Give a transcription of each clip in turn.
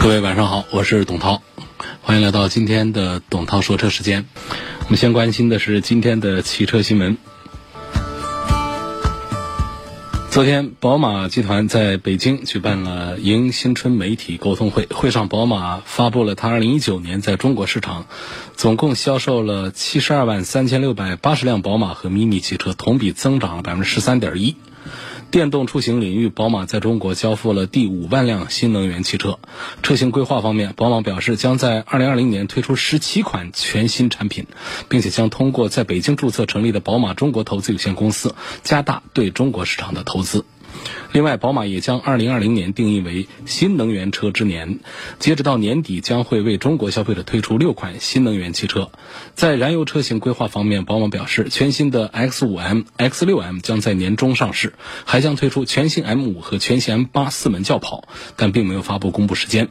各位晚上好，我是董涛，欢迎来到今天的董涛说车时间。我们先关心的是今天的汽车新闻。昨天，宝马集团在北京举办了迎新春媒体沟通会，会上宝马发布了它2019年在中国市场总共销售了72万3680辆宝马和 MINI 汽车，同比增长了13.1%。电动出行领域，宝马在中国交付了第五万辆新能源汽车。车型规划方面，宝马表示将在2020年推出十七款全新产品，并且将通过在北京注册成立的宝马中国投资有限公司，加大对中国市场的投资。另外，宝马也将2020年定义为新能源车之年，截止到年底将会为中国消费者推出六款新能源汽车。在燃油车型规划方面，宝马表示，全新的 X5M、X6M 将在年中上市，还将推出全新 M5 和全新 M8 四门轿跑，但并没有发布公布时间。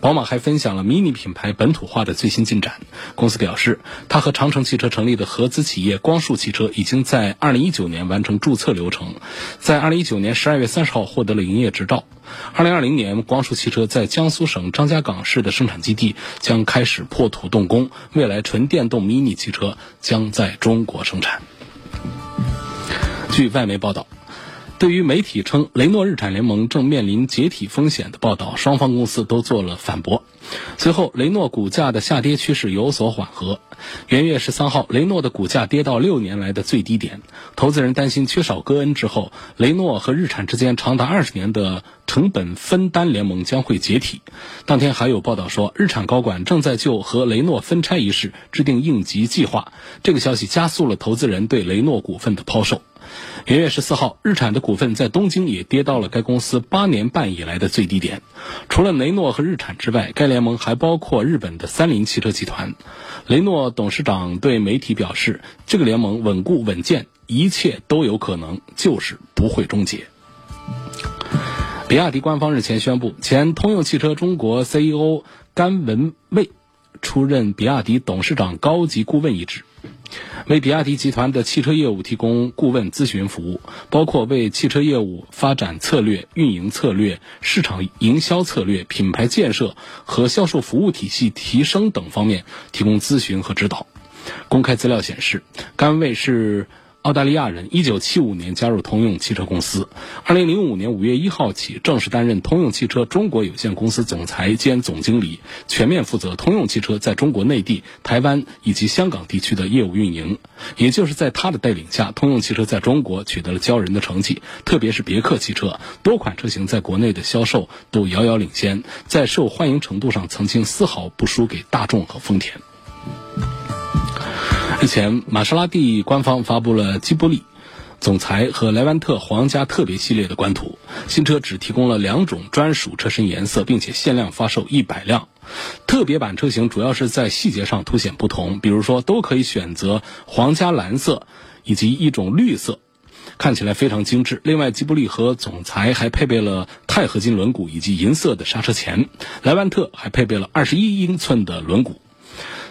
宝马还分享了 MINI 品牌本土化的最新进展。公司表示，它和长城汽车成立的合资企业光束汽车已经在2019年完成注册流程，在2019年12月30号获得了营业执照。2020年，光束汽车在江苏省张家港市的生产基地将开始破土动工，未来纯电动 MINI 汽车将在中国生产。据外媒报道。对于媒体称雷诺日产联盟正面临解体风险的报道，双方公司都做了反驳。随后，雷诺股价的下跌趋势有所缓和。元月十三号，雷诺的股价跌到六年来的最低点。投资人担心缺少戈恩之后，雷诺和日产之间长达二十年的成本分担联盟将会解体。当天还有报道说，日产高管正在就和雷诺分拆一事制定应急计划。这个消息加速了投资人对雷诺股份的抛售。元月十四号，日产的股份在东京也跌到了该公司八年半以来的最低点。除了雷诺和日产之外，该联盟还包括日本的三菱汽车集团。雷诺董事长对媒体表示：“这个联盟稳固稳健，一切都有可能，就是不会终结。”比亚迪官方日前宣布，前通用汽车中国 CEO 甘文卫出任比亚迪董事长高级顾问一职。为比亚迪集团的汽车业务提供顾问咨询服务，包括为汽车业务发展策略、运营策略、市场营销策略、品牌建设和销售服务体系提升等方面提供咨询和指导。公开资料显示，甘位是。澳大利亚人，一九七五年加入通用汽车公司，二零零五年五月一号起正式担任通用汽车中国有限公司总裁兼总经理，全面负责通用汽车在中国内地、台湾以及香港地区的业务运营。也就是在他的带领下，通用汽车在中国取得了骄人的成绩，特别是别克汽车，多款车型在国内的销售都遥遥领先，在受欢迎程度上曾经丝毫不输给大众和丰田。日前，玛莎拉蒂官方发布了基布利总裁和莱万特皇家特别系列的官图。新车只提供了两种专属车身颜色，并且限量发售一百辆。特别版车型主要是在细节上凸显不同，比如说都可以选择皇家蓝色以及一种绿色，看起来非常精致。另外，吉布利和总裁还配备了钛合金轮毂以及银色的刹车钳，莱万特还配备了二十一英寸的轮毂。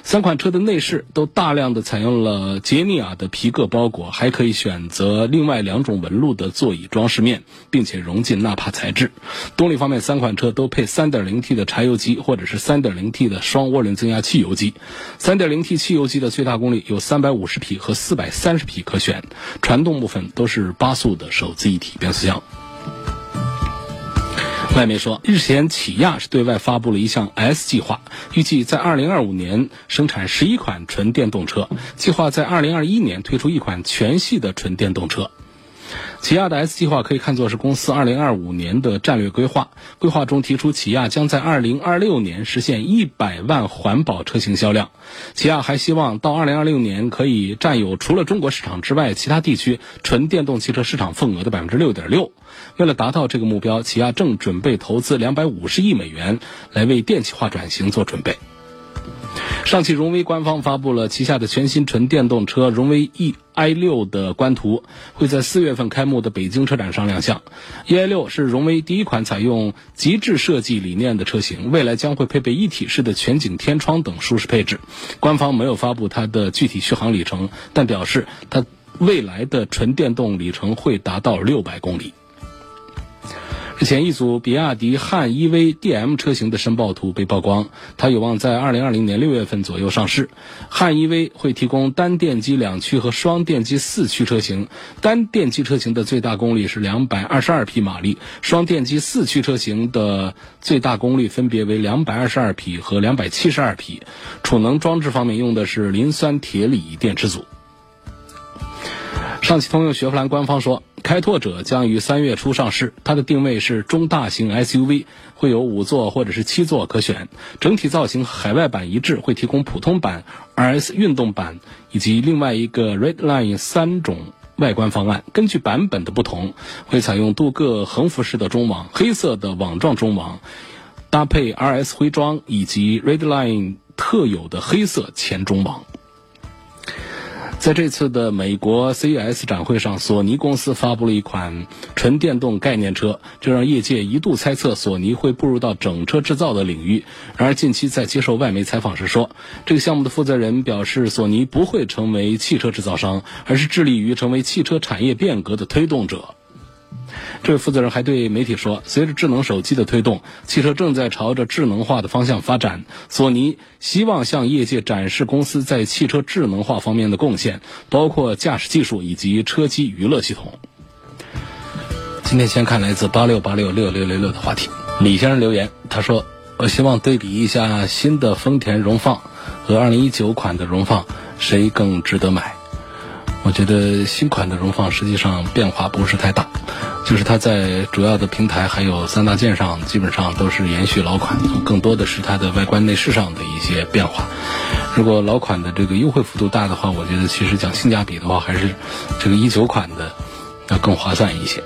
三款车的内饰都大量的采用了杰尼亚的皮革包裹，还可以选择另外两种纹路的座椅装饰面，并且融进纳帕材质。动力方面，三款车都配 3.0T 的柴油机或者是 3.0T 的双涡轮增压汽油机。3.0T 汽油机的最大功率有350匹和430匹可选，传动部分都是八速的手自一体变速箱。外媒说，日前起亚是对外发布了一项 S 计划，预计在2025年生产11款纯电动车，计划在2021年推出一款全系的纯电动车。起亚的 S 计划可以看作是公司2025年的战略规划。规划中提出，起亚将在2026年实现100万环保车型销量。起亚还希望到2026年可以占有除了中国市场之外其他地区纯电动汽车市场份额的6.6%。为了达到这个目标，起亚正准备投资250亿美元来为电气化转型做准备。上汽荣威官方发布了旗下的全新纯电动车荣威 E i 六的官图，会在四月份开幕的北京车展上亮相。E i 六是荣威第一款采用极致设计理念的车型，未来将会配备一体式的全景天窗等舒适配置。官方没有发布它的具体续航里程，但表示它未来的纯电动里程会达到六百公里。日前，一组比亚迪汉 EV DM 车型的申报图被曝光，它有望在2020年6月份左右上市。汉 EV 会提供单电机两驱和双电机四驱车型，单电机车型的最大功率是222匹马力，双电机四驱车型的最大功率分别为222匹和272匹。储能装置方面用的是磷酸铁锂电池组。上汽通用雪佛兰官方说，开拓者将于三月初上市。它的定位是中大型 SUV，会有五座或者是七座可选。整体造型海外版一致，会提供普通版、RS 运动版以及另外一个 Redline 三种外观方案。根据版本的不同，会采用镀铬横幅式的中网、黑色的网状中网，搭配 RS 徽装以及 Redline 特有的黑色前中网。在这次的美国 CES 展会上，索尼公司发布了一款纯电动概念车，这让业界一度猜测索尼会步入到整车制造的领域。然而，近期在接受外媒采访时说，这个项目的负责人表示，索尼不会成为汽车制造商，而是致力于成为汽车产业变革的推动者。这位负责人还对媒体说：“随着智能手机的推动，汽车正在朝着智能化的方向发展。索尼希望向业界展示公司在汽车智能化方面的贡献，包括驾驶技术以及车机娱乐系统。”今天先看来自八六八六六六六六的话题。李先生留言，他说：“我希望对比一下新的丰田荣放和二零一九款的荣放，谁更值得买？”我觉得新款的荣放实际上变化不是太大，就是它在主要的平台还有三大件上基本上都是延续老款，更多的是它的外观内饰上的一些变化。如果老款的这个优惠幅度大的话，我觉得其实讲性价比的话，还是这个一九款的要更划算一些。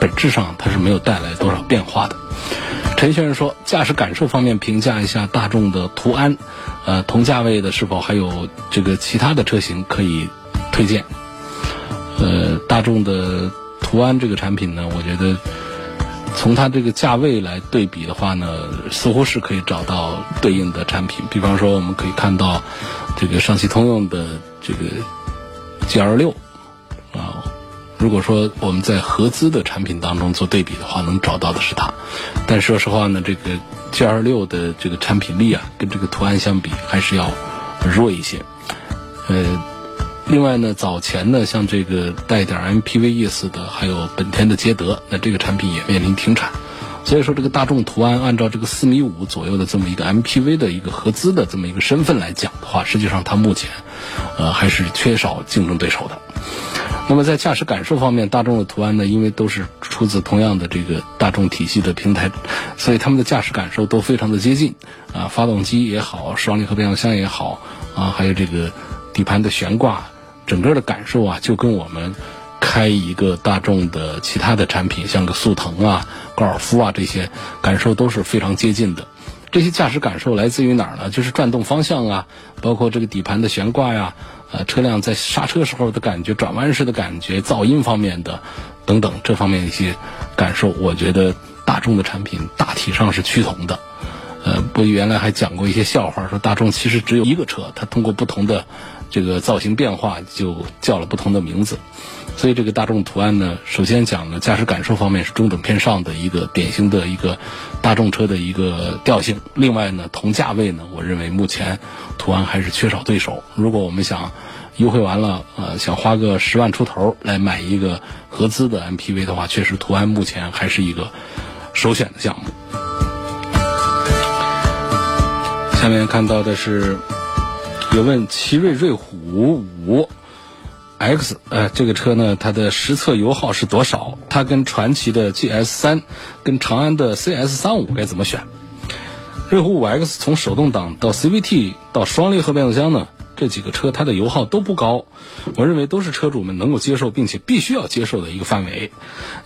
本质上它是没有带来多少变化的。陈先生说，驾驶感受方面评价一下大众的途安，呃，同价位的是否还有这个其他的车型可以？推荐，呃，大众的途安这个产品呢，我觉得从它这个价位来对比的话呢，似乎是可以找到对应的产品。比方说，我们可以看到这个上汽通用的这个 G L 六啊，如果说我们在合资的产品当中做对比的话，能找到的是它。但说实话呢，这个 G L 六的这个产品力啊，跟这个途安相比还是要弱一些，呃。另外呢，早前呢，像这个带点 MPV 意思的，还有本田的捷德，那这个产品也面临停产。所以说，这个大众途安按照这个四米五左右的这么一个 MPV 的一个合资的这么一个身份来讲的话，实际上它目前，呃，还是缺少竞争对手的。那么在驾驶感受方面，大众的途安呢，因为都是出自同样的这个大众体系的平台，所以他们的驾驶感受都非常的接近。啊，发动机也好，双离合变速箱也好，啊，还有这个底盘的悬挂。整个的感受啊，就跟我们开一个大众的其他的产品，像个速腾啊、高尔夫啊这些感受都是非常接近的。这些驾驶感受来自于哪儿呢？就是转动方向啊，包括这个底盘的悬挂呀，呃，车辆在刹车时候的感觉、转弯时的感觉、噪音方面的等等这方面一些感受，我觉得大众的产品大体上是趋同的。呃，不，原来还讲过一些笑话，说大众其实只有一个车，它通过不同的。这个造型变化就叫了不同的名字，所以这个大众途安呢，首先讲呢，驾驶感受方面是中等偏上的一个典型的一个大众车的一个调性。另外呢，同价位呢，我认为目前途安还是缺少对手。如果我们想优惠完了，呃，想花个十万出头来买一个合资的 MPV 的话，确实途安目前还是一个首选的项目。下面看到的是。有问奇瑞瑞虎五 X，呃，这个车呢，它的实测油耗是多少？它跟传祺的 GS 三，跟长安的 CS 三五该怎么选？瑞虎五 X 从手动挡到 CVT 到双离合变速箱呢，这几个车它的油耗都不高，我认为都是车主们能够接受并且必须要接受的一个范围。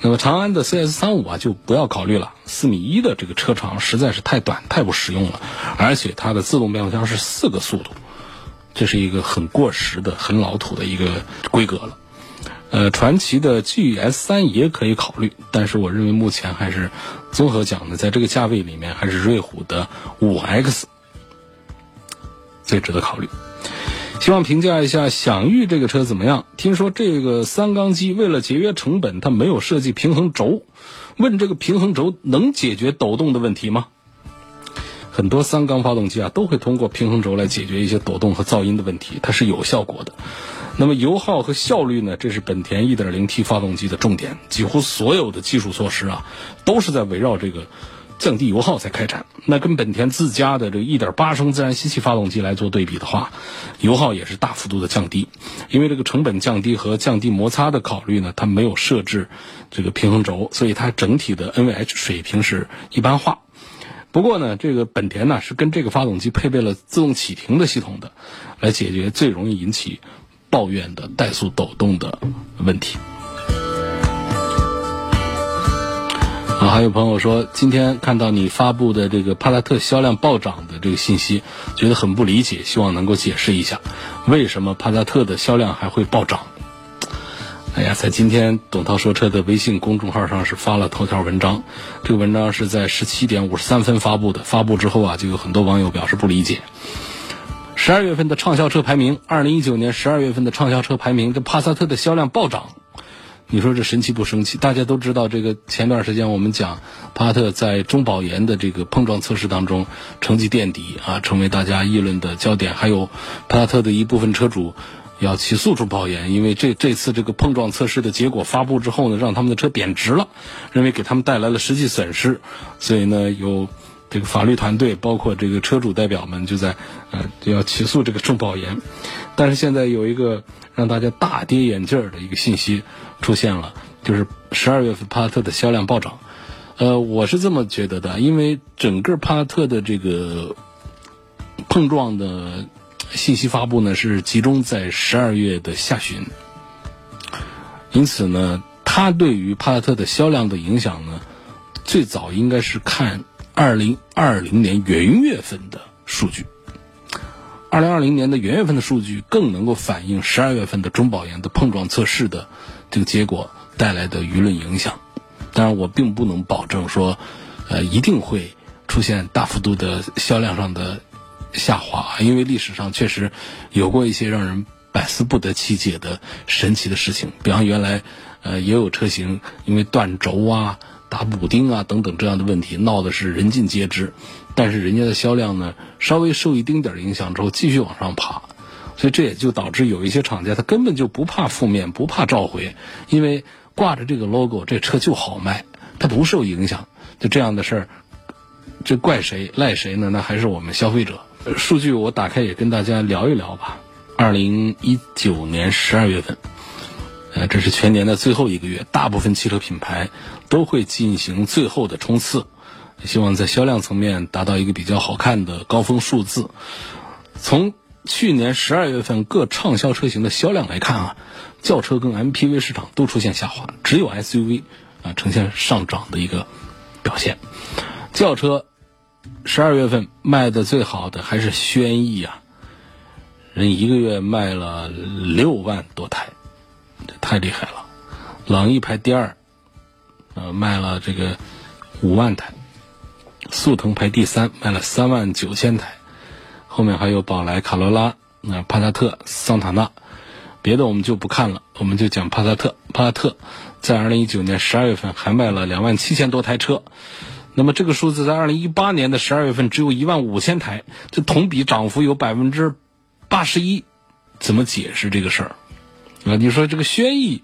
那么长安的 CS 三五啊，就不要考虑了，四米一的这个车长实在是太短太不实用了，而且它的自动变速箱是四个速度，这是一个很过时的、很老土的一个规格了。呃，传祺的 GS 三也可以考虑，但是我认为目前还是综合讲呢，在这个价位里面，还是瑞虎的五 X 最值得考虑。希望评价一下享域这个车怎么样？听说这个三缸机为了节约成本，它没有设计平衡轴。问这个平衡轴能解决抖动的问题吗？很多三缸发动机啊，都会通过平衡轴来解决一些抖动和噪音的问题，它是有效果的。那么油耗和效率呢？这是本田 1.0T 发动机的重点，几乎所有的技术措施啊，都是在围绕这个降低油耗才开展。那跟本田自家的这个1.8升自然吸气发动机来做对比的话，油耗也是大幅度的降低。因为这个成本降低和降低摩擦的考虑呢，它没有设置这个平衡轴，所以它整体的 NVH 水平是一般化。不过呢，这个本田呢是跟这个发动机配备了自动启停的系统的，来解决最容易引起。抱怨的怠速抖动的问题。啊，还有朋友说，今天看到你发布的这个帕萨特销量暴涨的这个信息，觉得很不理解，希望能够解释一下，为什么帕萨特的销量还会暴涨？哎呀，在今天董涛说车的微信公众号上是发了头条文章，这个文章是在十七点五十三分发布的，发布之后啊，就有很多网友表示不理解。十二月份的畅销车排名，二零一九年十二月份的畅销车排名，这帕萨特的销量暴涨，你说这神奇不神奇？大家都知道，这个前段时间我们讲帕萨特在中保研的这个碰撞测试当中成绩垫底啊，成为大家议论的焦点。还有帕萨特的一部分车主要起诉中保研，因为这这次这个碰撞测试的结果发布之后呢，让他们的车贬值了，认为给他们带来了实际损失，所以呢有。这个法律团队包括这个车主代表们就在呃就要起诉这个中保研，但是现在有一个让大家大跌眼镜的一个信息出现了，就是十二月份帕萨特的销量暴涨。呃，我是这么觉得的，因为整个帕萨特的这个碰撞的信息发布呢是集中在十二月的下旬，因此呢，它对于帕萨特的销量的影响呢，最早应该是看。二零二零年元月份的数据，二零二零年的元月份的数据更能够反映十二月份的中保研的碰撞测试的这个结果带来的舆论影响。当然，我并不能保证说，呃，一定会出现大幅度的销量上的下滑，因为历史上确实有过一些让人百思不得其解的神奇的事情。比方原来，呃，也有车型因为断轴啊。打补丁啊等等这样的问题闹的是人尽皆知，但是人家的销量呢稍微受一丁点影响之后继续往上爬，所以这也就导致有一些厂家他根本就不怕负面不怕召回，因为挂着这个 logo 这车就好卖，它不受影响。就这样的事儿，这怪谁赖谁呢？那还是我们消费者。数据我打开也跟大家聊一聊吧。二零一九年十二月份。呃，这是全年的最后一个月，大部分汽车品牌都会进行最后的冲刺，希望在销量层面达到一个比较好看的高峰数字。从去年十二月份各畅销车型的销量来看啊，轿车跟 MPV 市场都出现下滑，只有 SUV 啊呈现上涨的一个表现。轿车十二月份卖的最好的还是轩逸啊，人一个月卖了六万多台。这太厉害了，朗逸排第二，呃，卖了这个五万台；速腾排第三，卖了三万九千台。后面还有宝来、卡罗拉、那帕萨特、桑塔纳，别的我们就不看了，我们就讲帕萨特。帕萨特在二零一九年十二月份还卖了两万七千多台车，那么这个数字在二零一八年的十二月份只有一万五千台，这同比涨幅有百分之八十一，怎么解释这个事儿？啊，你说这个轩逸，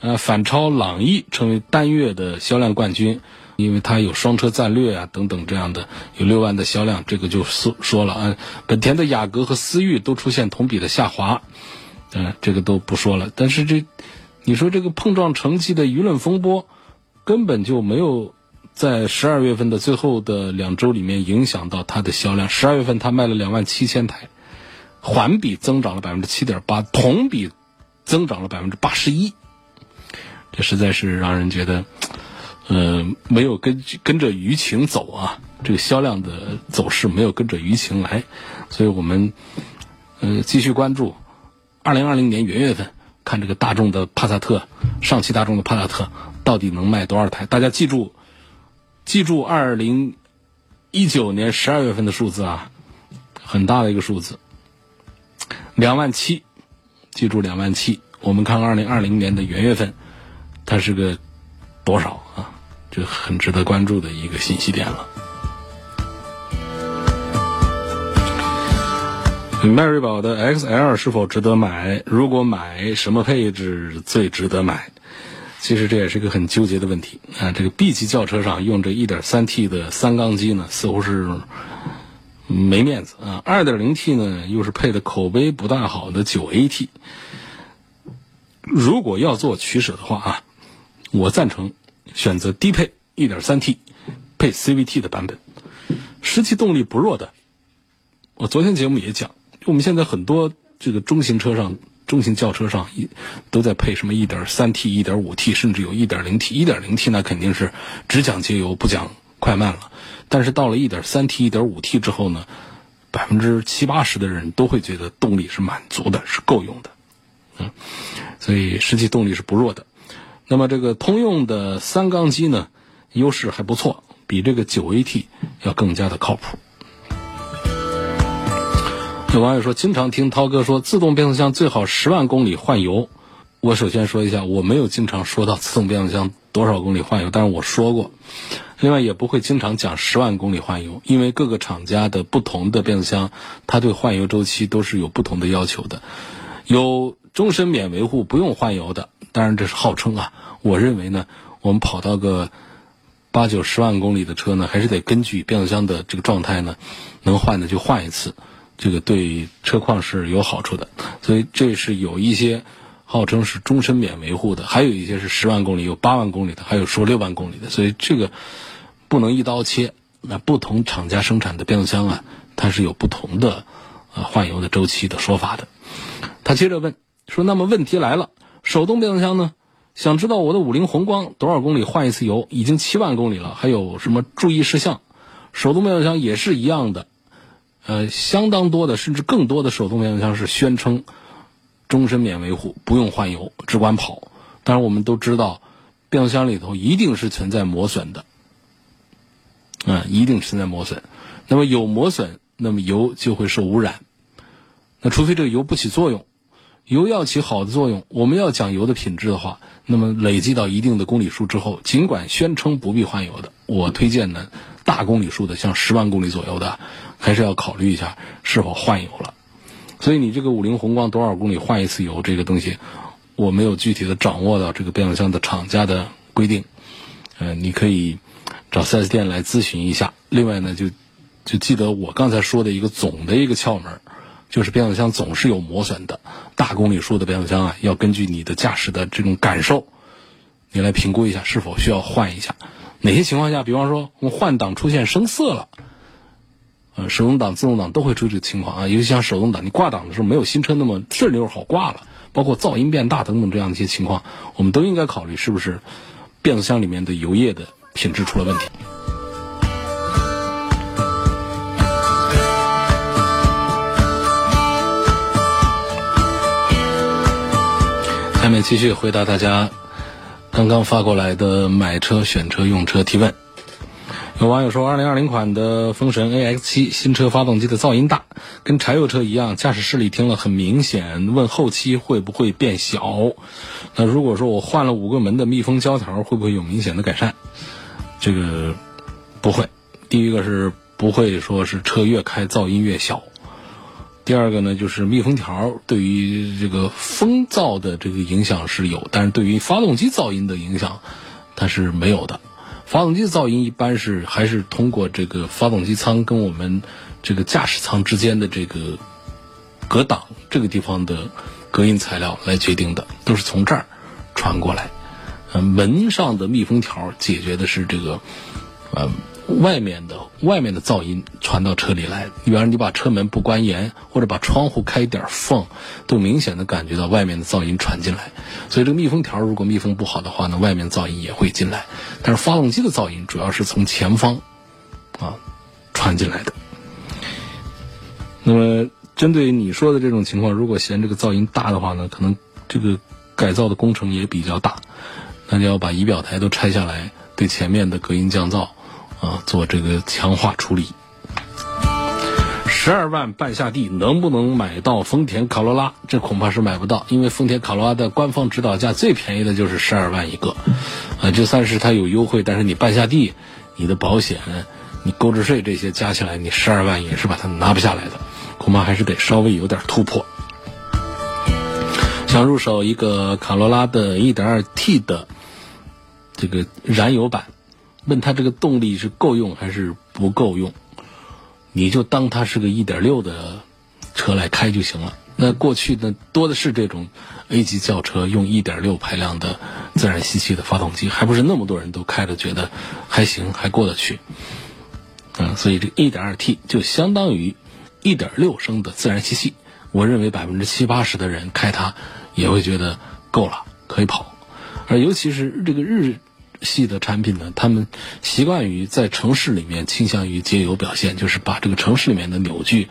呃，反超朗逸成为单月的销量冠军，因为它有双车战略啊等等这样的，有六万的销量，这个就说说了啊。本田的雅阁和思域都出现同比的下滑，嗯，这个都不说了。但是这，你说这个碰撞成绩的舆论风波，根本就没有在十二月份的最后的两周里面影响到它的销量。十二月份它卖了两万七千台，环比增长了百分之七点八，同比增长了百分之八十一。这实在是让人觉得，呃，没有跟跟着舆情走啊，这个销量的走势没有跟着舆情来，所以我们呃继续关注。二零二零年元月份，看这个大众的帕萨特，上汽大众的帕萨特到底能卖多少台？大家记住，记住二零一九年十二月份的数字啊，很大的一个数字，两万七，记住两万七。我们看二零二零年的元月份，它是个多少啊？这很值得关注的一个信息点了。迈锐宝的 XL 是否值得买？如果买，什么配置最值得买？其实这也是一个很纠结的问题啊。这个 B 级轿车上用这 1.3T 的三缸机呢，似乎是没面子啊。2.0T 呢，又是配的口碑不大好的 9AT。如果要做取舍的话啊，我赞成选择低配 1.3T 配 CVT 的版本，实际动力不弱的。我昨天节目也讲。我们现在很多这个中型车上、中型轿车上，一都在配什么一点三 T、一点五 T，甚至有一点零 T。一点零 T 那肯定是只讲节油不讲快慢了。但是到了一点三 T、一点五 T 之后呢，百分之七八十的人都会觉得动力是满足的，是够用的。嗯，所以实际动力是不弱的。那么这个通用的三缸机呢，优势还不错，比这个九 AT 要更加的靠谱。有网友说，经常听涛哥说自动变速箱最好十万公里换油。我首先说一下，我没有经常说到自动变速箱多少公里换油，但是我说过。另外，也不会经常讲十万公里换油，因为各个厂家的不同的变速箱，它对换油周期都是有不同的要求的。有终身免维护不用换油的，当然这是号称啊。我认为呢，我们跑到个八九十万公里的车呢，还是得根据变速箱的这个状态呢，能换的就换一次。这个对车况是有好处的，所以这是有一些号称是终身免维护的，还有一些是十万公里、有八万公里的，还有说六万公里的，所以这个不能一刀切。那不同厂家生产的变速箱啊，它是有不同的呃换油的周期的说法的。他接着问说：“那么问题来了，手动变速箱呢？想知道我的五菱宏光多少公里换一次油？已经七万公里了，还有什么注意事项？手动变速箱也是一样的。”呃，相当多的，甚至更多的手动变速箱是宣称终身免维护，不用换油，只管跑。当然，我们都知道，变速箱里头一定是存在磨损的，啊，一定存在磨损。那么有磨损，那么油就会受污染。那除非这个油不起作用，油要起好的作用，我们要讲油的品质的话，那么累积到一定的公里数之后，尽管宣称不必换油的，我推荐呢。大公里数的，像十万公里左右的，还是要考虑一下是否换油了。所以你这个五菱宏光多少公里换一次油这个东西，我没有具体的掌握到这个变速箱的厂家的规定。呃，你可以找 4S 店来咨询一下。另外呢，就就记得我刚才说的一个总的一个窍门，就是变速箱总是有磨损的。大公里数的变速箱啊，要根据你的驾驶的这种感受，你来评估一下是否需要换一下。哪些情况下，比方说我们换挡出现生涩了，呃，手动挡、自动挡都会出这个情况啊。尤其像手动挡，你挂档的时候没有新车那么顺溜好挂了，包括噪音变大等等这样的一些情况，我们都应该考虑是不是变速箱里面的油液的品质出了问题。面继续回答大家。刚刚发过来的买车、选车、用车提问，有网友说，二零二零款的风神 A X 七新车发动机的噪音大，跟柴油车一样，驾驶室里听了很明显。问后期会不会变小？那如果说我换了五个门的密封胶条，会不会有明显的改善？这个不会。第一个是不会说是车越开噪音越小。第二个呢，就是密封条对于这个风噪的这个影响是有，但是对于发动机噪音的影响，它是没有的。发动机噪音一般是还是通过这个发动机舱跟我们这个驾驶舱之间的这个隔挡这个地方的隔音材料来决定的，都是从这儿传过来。呃，门上的密封条解决的是这个，呃，外面的外面的噪音传到车里来。比方说你把车门不关严，或者把窗户开一点缝，都明显的感觉到外面的噪音传进来。所以这个密封条如果密封不好的话呢，外面噪音也会进来。但是发动机的噪音主要是从前方啊传进来的。那么针对你说的这种情况，如果嫌这个噪音大的话呢，可能这个改造的工程也比较大。那就要把仪表台都拆下来，对前面的隔音降噪，啊，做这个强化处理。十二万半下地能不能买到丰田卡罗拉？这恐怕是买不到，因为丰田卡罗拉的官方指导价最便宜的就是十二万一个，啊，就算是它有优惠，但是你半下地，你的保险、你购置税这些加起来，你十二万也是把它拿不下来的，恐怕还是得稍微有点突破。想入手一个卡罗拉的 1.2T 的。这个燃油版，问他这个动力是够用还是不够用，你就当它是个一点六的车来开就行了。那过去呢多的是这种 A 级轿车用一点六排量的自然吸气的发动机，还不是那么多人都开着觉得还行还过得去。嗯，所以这一点二 T 就相当于一点六升的自然吸气，我认为百分之七八十的人开它也会觉得够了，可以跑。而尤其是这个日。系的产品呢，他们习惯于在城市里面倾向于节油表现，就是把这个城市里面的扭矩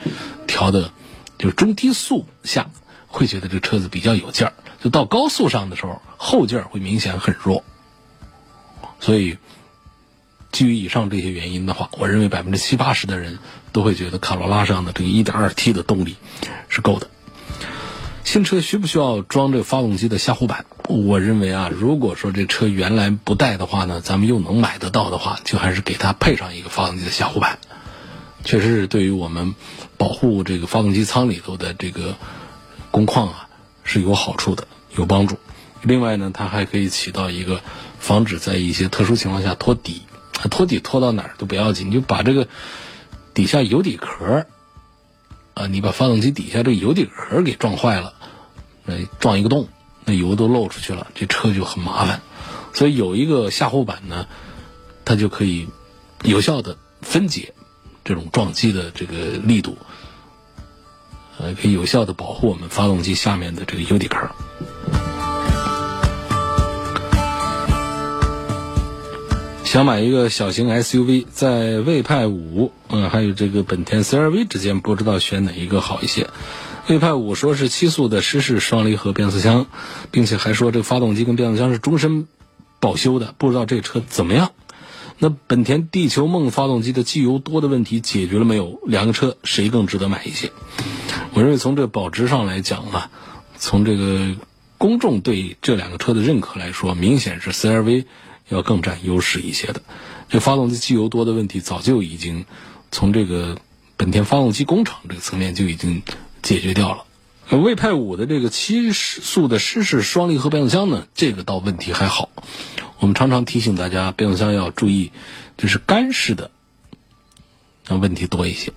调的，就是中低速下会觉得这个车子比较有劲儿，就到高速上的时候后劲儿会明显很弱。所以基于以上这些原因的话，我认为百分之七八十的人都会觉得卡罗拉上的这个 1.2T 的动力是够的。新车需不需要装这个发动机的下护板？我认为啊，如果说这车原来不带的话呢，咱们又能买得到的话，就还是给它配上一个发动机的下护板，确实是对于我们保护这个发动机舱里头的这个工况啊是有好处的，有帮助。另外呢，它还可以起到一个防止在一些特殊情况下托底，托底脱到哪儿都不要紧，你就把这个底下油底壳啊，你把发动机底下这个油底壳给撞坏了。撞一个洞，那油都漏出去了，这车就很麻烦。所以有一个下护板呢，它就可以有效的分解这种撞击的这个力度，呃，可以有效的保护我们发动机下面的这个油底壳。想买一个小型 SUV，在魏派五，嗯，还有这个本田 CR-V 之间，不知道选哪一个好一些。魏派五说是七速的湿式双离合变速箱，并且还说这个发动机跟变速箱是终身保修的，不知道这车怎么样？那本田地球梦发动机的机油多的问题解决了没有？两个车谁更值得买一些？我认为从这保值上来讲啊，从这个公众对这两个车的认可来说，明显是 CRV 要更占优势一些的。这发动机机油多的问题早就已经从这个本田发动机工厂这个层面就已经。解决掉了。魏派五的这个七速的湿式双离合变速箱呢，这个倒问题还好。我们常常提醒大家，变速箱要注意，就是干式的，那问题多一些。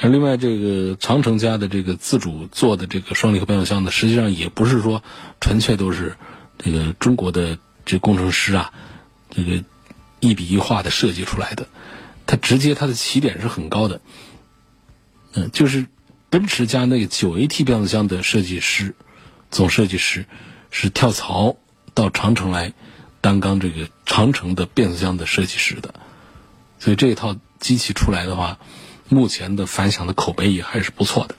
而另外，这个长城家的这个自主做的这个双离合变速箱呢，实际上也不是说纯粹都是这个中国的这工程师啊，这个一笔一画的设计出来的。它直接它的起点是很高的，嗯，就是。奔驰家那个九 AT 变速箱的设计师，总设计师是跳槽到长城来担纲这个长城的变速箱的设计师的，所以这一套机器出来的话，目前的反响的口碑也还是不错的。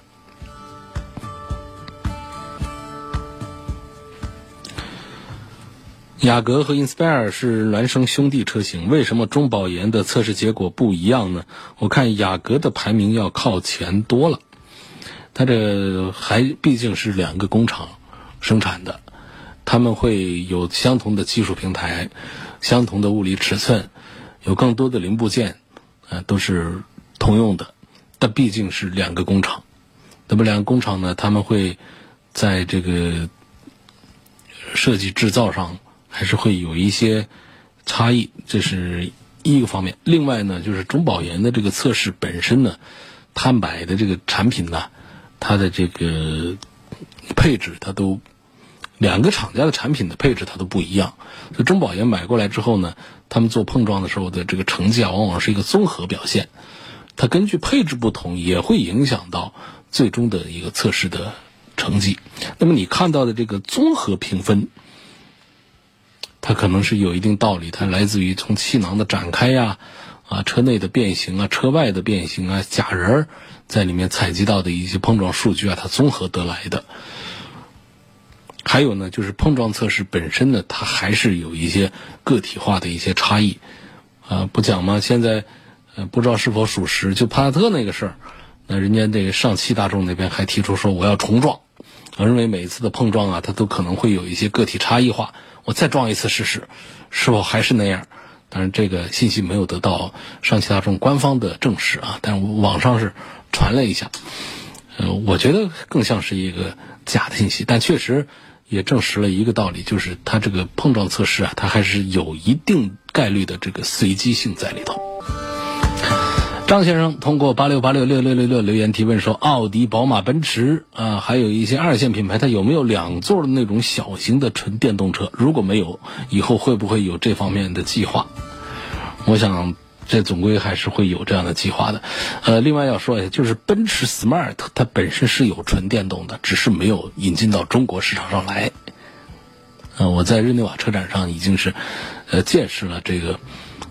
雅阁和 Inspire 是孪生兄弟车型，为什么中保研的测试结果不一样呢？我看雅阁的排名要靠前多了。它这还毕竟是两个工厂生产的，他们会有相同的技术平台、相同的物理尺寸，有更多的零部件，呃，都是通用的。但毕竟是两个工厂，那么两个工厂呢，他们会在这个设计制造上还是会有一些差异，这是一个方面。另外呢，就是中保研的这个测试本身呢，它买的这个产品呢。它的这个配置它都两个厂家的产品的配置它都不一样。所以中保研买过来之后呢，他们做碰撞的时候的这个成绩啊，往往是一个综合表现。它根据配置不同，也会影响到最终的一个测试的成绩。那么你看到的这个综合评分，它可能是有一定道理，它来自于从气囊的展开呀，啊车内的变形啊，车外的变形啊，假人儿在里面采集到的一些碰撞数据啊，它综合得来的。还有呢，就是碰撞测试本身呢，它还是有一些个体化的一些差异，啊，不讲吗？现在。呃不知道是否属实？就帕萨特那个事儿，那人家这个上汽大众那边还提出说我要重撞，我认为每一次的碰撞啊，它都可能会有一些个体差异化，我再撞一次试试，是否还是那样？当然这个信息没有得到上汽大众官方的证实啊，但是网上是传了一下，呃，我觉得更像是一个假的信息，但确实也证实了一个道理，就是它这个碰撞测试啊，它还是有一定概率的这个随机性在里头。张先生通过八六八六六六六六留言提问说：奥迪、宝马、奔驰啊，还有一些二线品牌，它有没有两座的那种小型的纯电动车？如果没有，以后会不会有这方面的计划？我想，这总归还是会有这样的计划的。呃，另外要说一下，就是奔驰 Smart 它本身是有纯电动的，只是没有引进到中国市场上来。呃，我在日内瓦车展上已经是呃见识了这个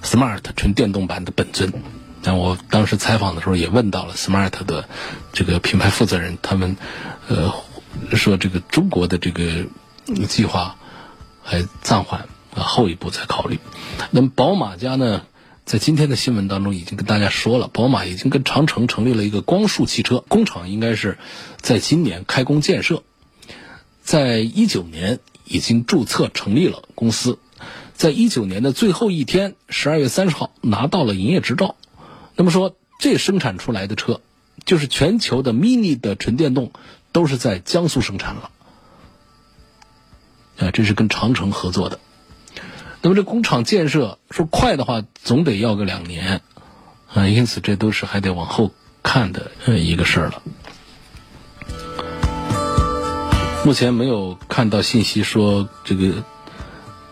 Smart 纯电动版的本尊。但我当时采访的时候也问到了 Smart 的这个品牌负责人，他们呃说这个中国的这个计划还暂缓啊，后一步再考虑。那么宝马家呢，在今天的新闻当中已经跟大家说了，宝马已经跟长城成立了一个光束汽车工厂，应该是在今年开工建设，在一九年已经注册成立了公司，在一九年的最后一天，十二月三十号拿到了营业执照。那么说，这生产出来的车，就是全球的 Mini 的纯电动，都是在江苏生产了。啊，这是跟长城合作的。那么这工厂建设说快的话，总得要个两年，啊，因此这都是还得往后看的呃一个事儿了。目前没有看到信息说这个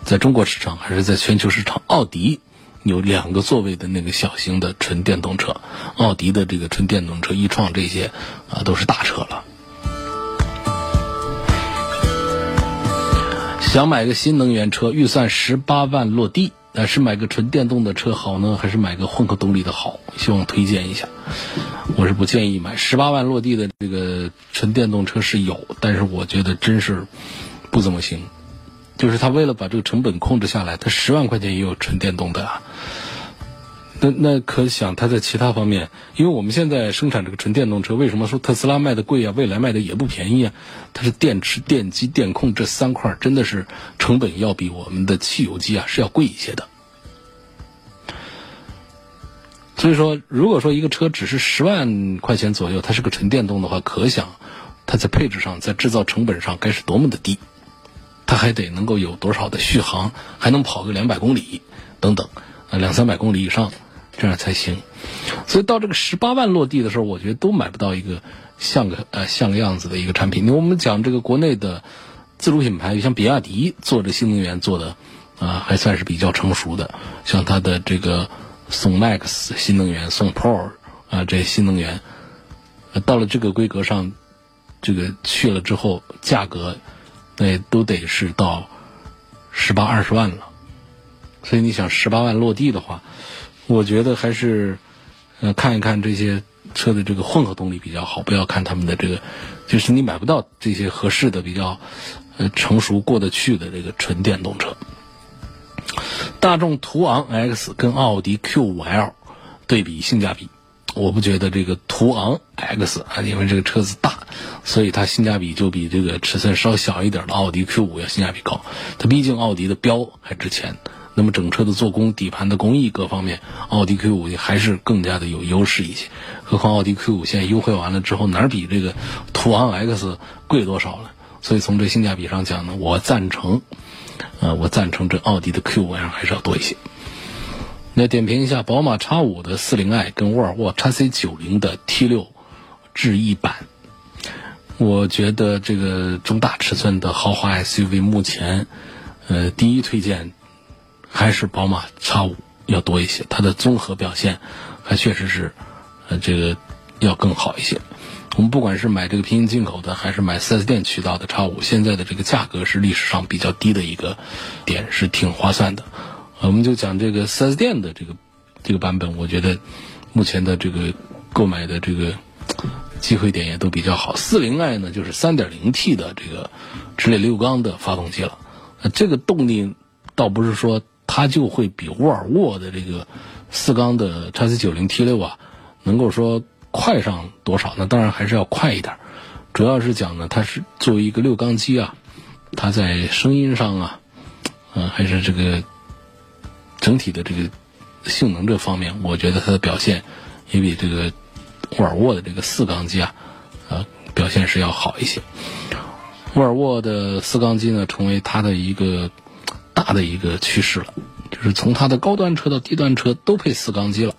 在中国市场还是在全球市场，奥迪。有两个座位的那个小型的纯电动车，奥迪的这个纯电动车、一创这些啊都是大车了。想买个新能源车，预算十八万落地，那是买个纯电动的车好呢，还是买个混合动力的好？希望推荐一下。我是不建议买十八万落地的这个纯电动车是有，但是我觉得真是不怎么行。就是他为了把这个成本控制下来，他十万块钱也有纯电动的啊。那那可想他在其他方面，因为我们现在生产这个纯电动车，为什么说特斯拉卖的贵啊？未来卖的也不便宜啊。它是电池、电机、电控这三块，真的是成本要比我们的汽油机啊是要贵一些的。所以说，如果说一个车只是十万块钱左右，它是个纯电动的话，可想它在配置上、在制造成本上该是多么的低。它还得能够有多少的续航，还能跑个两百公里等等，啊，两三百公里以上，这样才行。所以到这个十八万落地的时候，我觉得都买不到一个像个呃像个样子的一个产品。我们讲这个国内的自主品牌，像比亚迪做的新能源做的啊，还算是比较成熟的。像它的这个宋 MAX 新能源、宋 Pro 啊，这新能源，到了这个规格上，这个去了之后，价格。那都得是到十八二十万了，所以你想十八万落地的话，我觉得还是呃看一看这些车的这个混合动力比较好，不要看他们的这个，就是你买不到这些合适的、比较呃成熟过得去的这个纯电动车。大众途昂 X 跟奥迪 Q5L 对比性价比。我不觉得这个途昂 X 啊，因为这个车子大，所以它性价比就比这个尺寸稍小一点的奥迪 Q 五要性价比高。它毕竟奥迪的标还值钱，那么整车的做工、底盘的工艺各方面，奥迪 Q 五还是更加的有优势一些。何况奥迪 Q 五现在优惠完了之后，哪比这个途昂 X 贵多少了？所以从这性价比上讲呢，我赞成，呃，我赞成这奥迪的 Q 五还是要多一些。那点评一下宝马 X 五的四零 i 跟沃尔沃 X C 九零的 T 六智逸版，我觉得这个中大尺寸的豪华 SUV 目前，呃，第一推荐还是宝马 X5 要多一些，它的综合表现还确实是呃这个要更好一些。我们不管是买这个平行进口的，还是买 4S 店渠道的 X5，现在的这个价格是历史上比较低的一个点，是挺划算的。我们就讲这个 4S 店的这个这个版本，我觉得目前的这个购买的这个。机会点也都比较好。四零 i 呢，就是 3.0T 的这个直列六缸的发动机了。这个动力倒不是说它就会比沃尔沃的这个四缸的 XC90 T6 啊，能够说快上多少？那当然还是要快一点。主要是讲呢，它是作为一个六缸机啊，它在声音上啊，嗯，还是这个整体的这个性能这方面，我觉得它的表现也比这个。沃尔沃的这个四缸机啊，呃，表现是要好一些。沃尔沃的四缸机呢，成为它的一个大的一个趋势了，就是从它的高端车到低端车都配四缸机了。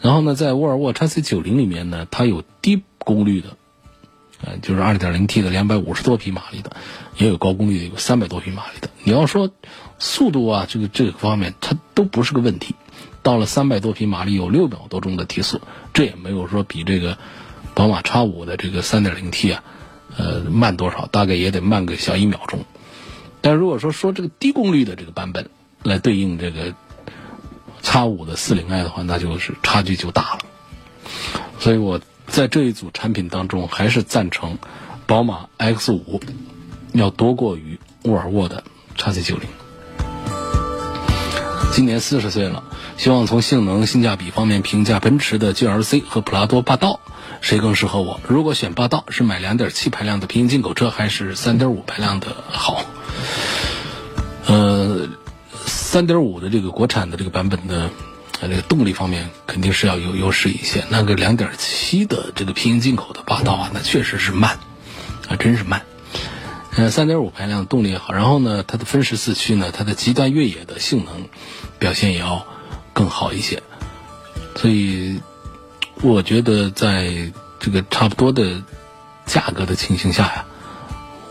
然后呢，在沃尔沃 XC90 里面呢，它有低功率的，呃，就是 2.0T 的250多匹马力的，也有高功率的，有300多匹马力的。你要说速度啊，这个这个方面，它都不是个问题。到了三百多匹马力，有六秒多钟的提速，这也没有说比这个宝马 X 五的这个三点零 T 啊，呃慢多少，大概也得慢个小一秒钟。但如果说说这个低功率的这个版本来对应这个 X 五的四零 i 的话，那就是差距就大了。所以我在这一组产品当中，还是赞成宝马 X 五要多过于沃尔沃的 x C 九零。今年四十岁了。希望从性能、性价比方面评价奔驰的 GLC 和普拉多霸道，谁更适合我？如果选霸道，是买2.7排量的平行进口车，还是3.5排量的好？呃，3.5的这个国产的这个版本的，这个动力方面肯定是要有优势一些。那个2.7的这个平行进口的霸道啊，那确实是慢，啊，真是慢。呃，3.5排量动力也好，然后呢，它的分时四驱呢，它的极端越野的性能表现也要。更好一些，所以我觉得在这个差不多的价格的情形下呀，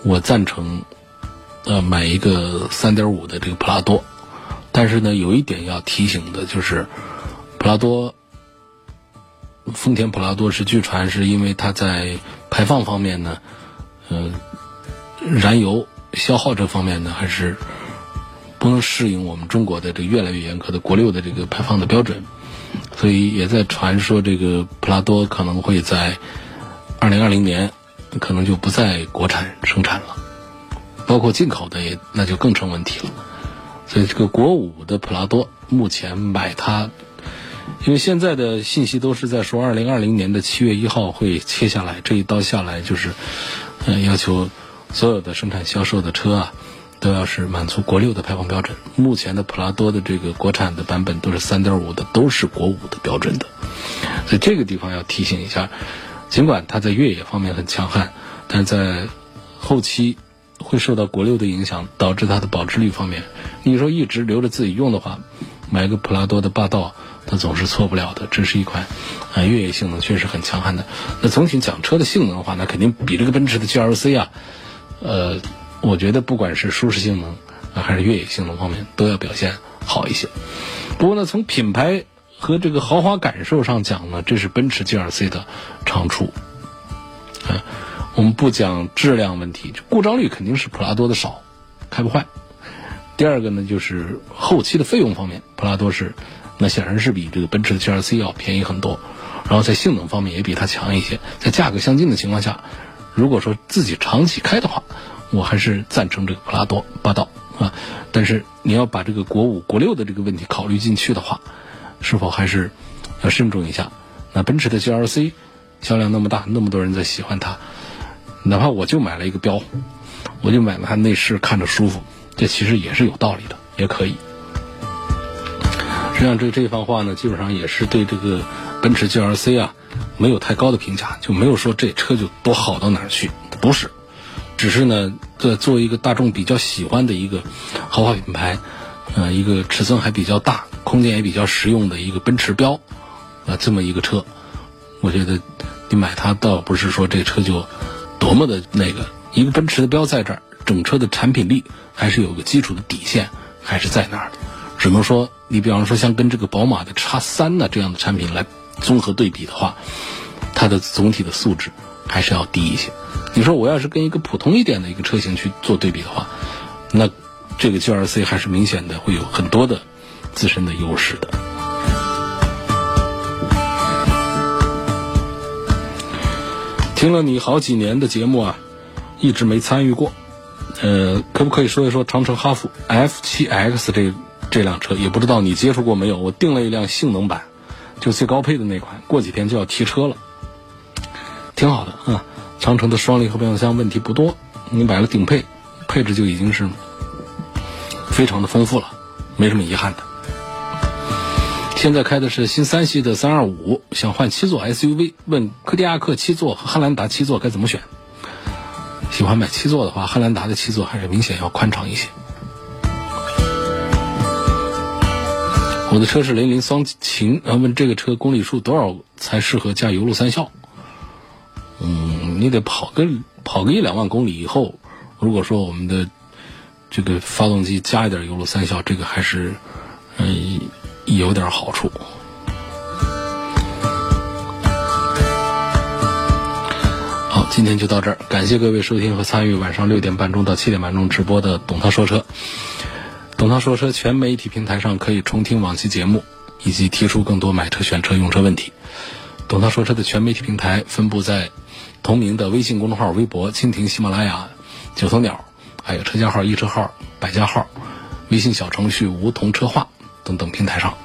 我赞成呃买一个三点五的这个普拉多。但是呢，有一点要提醒的就是，普拉多，丰田普拉多是据传是因为它在排放方面呢，呃，燃油消耗这方面呢还是。不能适应我们中国的这越来越严苛的国六的这个排放的标准，所以也在传说这个普拉多可能会在二零二零年可能就不再国产生产了，包括进口的也那就更成问题了。所以这个国五的普拉多目前买它，因为现在的信息都是在说二零二零年的七月一号会切下来，这一刀下来就是，嗯，要求所有的生产销售的车啊。都要是满足国六的排放标准。目前的普拉多的这个国产的版本都是三点五的，都是国五的标准的。所以这个地方要提醒一下，尽管它在越野方面很强悍，但在后期会受到国六的影响，导致它的保值率方面，你说一直留着自己用的话，买个普拉多的霸道，它总是错不了的。这是一款啊越野性能确实很强悍的。那总体讲车的性能的话，那肯定比这个奔驰的 GLC 啊，呃。我觉得不管是舒适性能啊，还是越野性能方面，都要表现好一些。不过呢，从品牌和这个豪华感受上讲呢，这是奔驰 GLC 的长处。啊，我们不讲质量问题，就故障率肯定是普拉多的少，开不坏。第二个呢，就是后期的费用方面，普拉多是那显然是比这个奔驰的 GLC 要便宜很多，然后在性能方面也比它强一些。在价格相近的情况下，如果说自己长期开的话，我还是赞成这个普拉多霸道啊，但是你要把这个国五、国六的这个问题考虑进去的话，是否还是要慎重一下？那奔驰的 GLC 销量那么大，那么多人在喜欢它，哪怕我就买了一个标，我就买了它内饰看着舒服，这其实也是有道理的，也可以。实际上，这这番话呢，基本上也是对这个奔驰 GLC 啊没有太高的评价，就没有说这车就多好到哪儿去，不是。只是呢，在作为一个大众比较喜欢的一个豪华品牌，呃，一个尺寸还比较大、空间也比较实用的一个奔驰标，啊，这么一个车，我觉得你买它倒不是说这车就多么的那个。一个奔驰的标在这儿，整车的产品力还是有个基础的底线，还是在那儿的。只能说，你比方说像跟这个宝马的叉三呢这样的产品来综合对比的话，它的总体的素质还是要低一些。你说我要是跟一个普通一点的一个车型去做对比的话，那这个 G R C 还是明显的会有很多的自身的优势的。听了你好几年的节目啊。一直没参与过，呃，可不可以说一说长城哈弗 F7X 这这辆车？也不知道你接触过没有？我订了一辆性能版，就最高配的那款，过几天就要提车了，挺好的啊。长城的双离合变速箱问题不多，你买了顶配，配置就已经是非常的丰富了，没什么遗憾的。现在开的是新三系的325，想换七座 SUV，问柯迪亚克七座和汉兰达七座该怎么选？喜欢买七座的话，汉兰达的七座还是明显要宽敞一些。我的车是雷凌双擎，然后问这个车公里数多少才适合加油路三效？嗯，你得跑个跑个一两万公里以后，如果说我们的这个发动机加一点油路三效，这个还是嗯有点好处。好今天就到这儿，感谢各位收听和参与晚上六点半钟到七点半钟直播的《董涛说车》。董涛说车全媒体平台上可以重听往期节目，以及提出更多买车、选车、用车问题。董涛说车的全媒体平台分布在同名的微信公众号、微博、蜻蜓、喜马拉雅、九头鸟，还有车架号、易车号、百家号、微信小程序梧桐车话等等平台上。